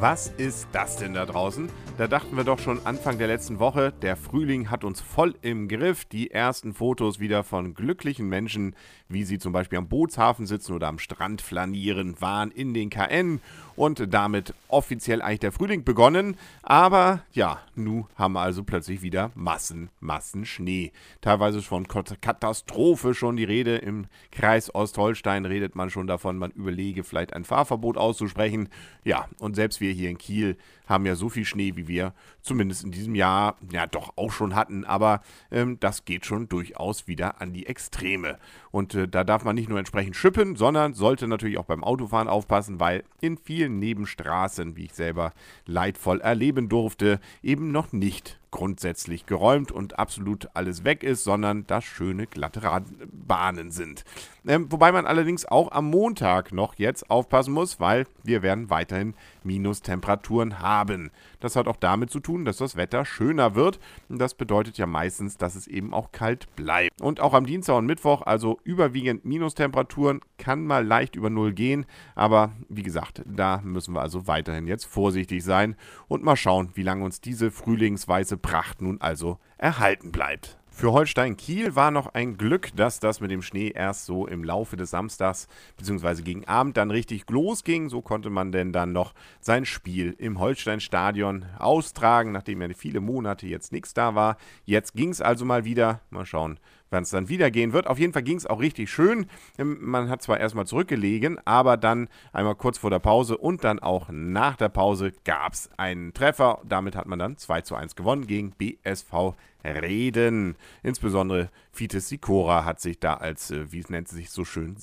Was ist das denn da draußen? Da dachten wir doch schon Anfang der letzten Woche, der Frühling hat uns voll im Griff. Die ersten Fotos wieder von glücklichen Menschen, wie sie zum Beispiel am Bootshafen sitzen oder am Strand flanieren, waren in den KN und damit offiziell eigentlich der Frühling begonnen. Aber ja, nun haben wir also plötzlich wieder Massen, Massen Schnee. Teilweise von Katastrophe schon die Rede. Im Kreis Ostholstein redet man schon davon, man überlege vielleicht ein Fahrverbot auszusprechen. Ja, und selbst wir hier in Kiel haben ja so viel Schnee, wie wir zumindest in diesem Jahr ja doch auch schon hatten. Aber ähm, das geht schon durchaus wieder an die Extreme. Und äh, da darf man nicht nur entsprechend schippen, sondern sollte natürlich auch beim Autofahren aufpassen, weil in vielen Nebenstraßen, wie ich selber leidvoll erleben durfte, eben noch nicht grundsätzlich geräumt und absolut alles weg ist, sondern das schöne glatte Bahnen sind. Ähm, wobei man allerdings auch am Montag noch jetzt aufpassen muss, weil wir werden weiterhin Minustemperaturen haben. Das hat auch damit zu tun, dass das Wetter schöner wird. Und das bedeutet ja meistens, dass es eben auch kalt bleibt. Und auch am Dienstag und Mittwoch, also überwiegend Minustemperaturen, kann mal leicht über Null gehen. Aber wie gesagt, da müssen wir also weiterhin jetzt vorsichtig sein und mal schauen, wie lange uns diese frühlingsweiße Pracht nun also erhalten bleibt. Für Holstein Kiel war noch ein Glück, dass das mit dem Schnee erst so im Laufe des Samstags bzw. gegen Abend dann richtig losging. So konnte man denn dann noch sein Spiel im Holstein-Stadion austragen, nachdem ja viele Monate jetzt nichts da war. Jetzt ging es also mal wieder. Mal schauen, wann es dann wieder gehen wird. Auf jeden Fall ging es auch richtig schön. Ähm, man hat zwar erstmal zurückgelegen, aber dann einmal kurz vor der Pause und dann auch nach der Pause gab es einen Treffer. Damit hat man dann 2 zu 1 gewonnen gegen BSV Reden. Insbesondere Fites Sikora hat sich da als, äh, wie nennt es sich so schön,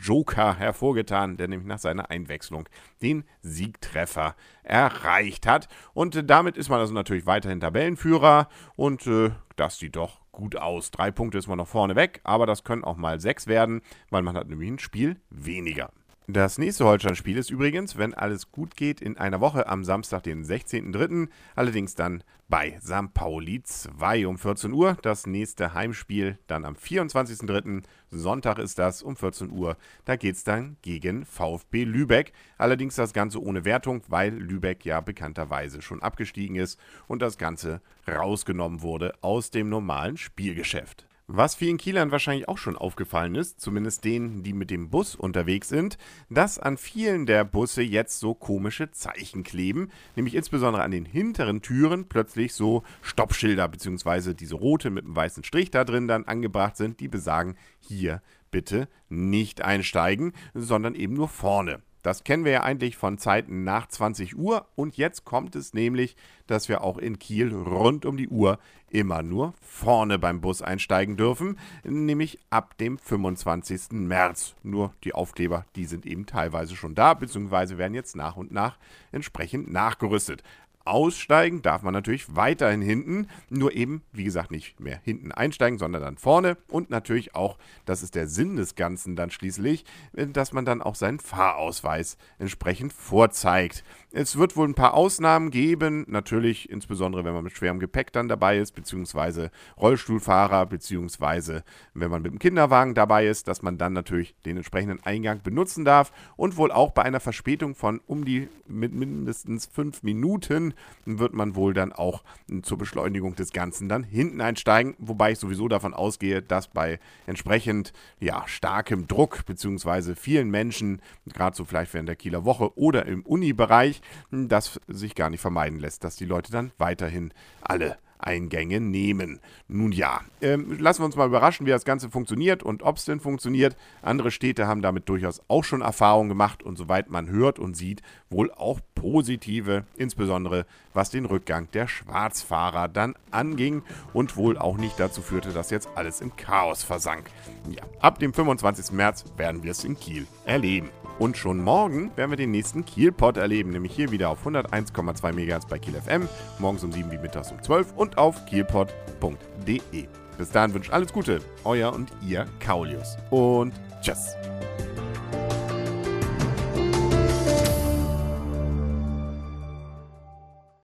Joker hervorgetan, der nämlich nach seiner Einwechslung den Siegtreffer erreicht hat. Und äh, damit ist man also natürlich weiterhin Tabellenführer und äh, das sieht doch gut aus. Drei Punkte ist man noch vorne weg, aber das können auch mal sechs werden, weil man hat nämlich ein Spiel weniger. Das nächste Holstein-Spiel ist übrigens, wenn alles gut geht, in einer Woche am Samstag, den 16.03. Allerdings dann bei St. Pauli 2 um 14 Uhr. Das nächste Heimspiel dann am 24.03. Sonntag ist das um 14 Uhr. Da geht es dann gegen VfB Lübeck. Allerdings das Ganze ohne Wertung, weil Lübeck ja bekannterweise schon abgestiegen ist und das Ganze rausgenommen wurde aus dem normalen Spielgeschäft. Was vielen Kielern wahrscheinlich auch schon aufgefallen ist, zumindest denen, die mit dem Bus unterwegs sind, dass an vielen der Busse jetzt so komische Zeichen kleben, nämlich insbesondere an den hinteren Türen plötzlich so Stoppschilder bzw. diese rote mit einem weißen Strich da drin dann angebracht sind, die besagen, hier bitte nicht einsteigen, sondern eben nur vorne. Das kennen wir ja eigentlich von Zeiten nach 20 Uhr und jetzt kommt es nämlich, dass wir auch in Kiel rund um die Uhr immer nur vorne beim Bus einsteigen dürfen, nämlich ab dem 25. März. Nur die Aufkleber, die sind eben teilweise schon da, beziehungsweise werden jetzt nach und nach entsprechend nachgerüstet. Aussteigen darf man natürlich weiterhin hinten, nur eben, wie gesagt, nicht mehr hinten einsteigen, sondern dann vorne und natürlich auch, das ist der Sinn des Ganzen dann schließlich, äh, dass man dann auch seinen Fahrausweis entsprechend vorzeigt. Es wird wohl ein paar Ausnahmen geben, natürlich insbesondere wenn man mit schwerem Gepäck dann dabei ist, beziehungsweise Rollstuhlfahrer, beziehungsweise wenn man mit dem Kinderwagen dabei ist, dass man dann natürlich den entsprechenden Eingang benutzen darf und wohl auch bei einer Verspätung von um die mit mindestens fünf Minuten wird man wohl dann auch zur Beschleunigung des Ganzen dann hinten einsteigen, wobei ich sowieso davon ausgehe, dass bei entsprechend ja, starkem Druck beziehungsweise vielen Menschen, gerade so vielleicht während der Kieler Woche oder im Uni-Bereich, das sich gar nicht vermeiden lässt, dass die Leute dann weiterhin alle Eingänge nehmen. Nun ja, ähm, lassen wir uns mal überraschen, wie das Ganze funktioniert und ob es denn funktioniert. Andere Städte haben damit durchaus auch schon Erfahrungen gemacht und soweit man hört und sieht, wohl auch positive, insbesondere was den Rückgang der Schwarzfahrer dann anging und wohl auch nicht dazu führte, dass jetzt alles im Chaos versank. Ja, ab dem 25. März werden wir es in Kiel erleben. Und schon morgen werden wir den nächsten Kielpot erleben, nämlich hier wieder auf 101,2 MHz bei Kiel FM, morgens um 7 wie mittags um 12 und auf kielpot.de. Bis dahin wünsche ich alles Gute, euer und ihr Kaulius. Und tschüss.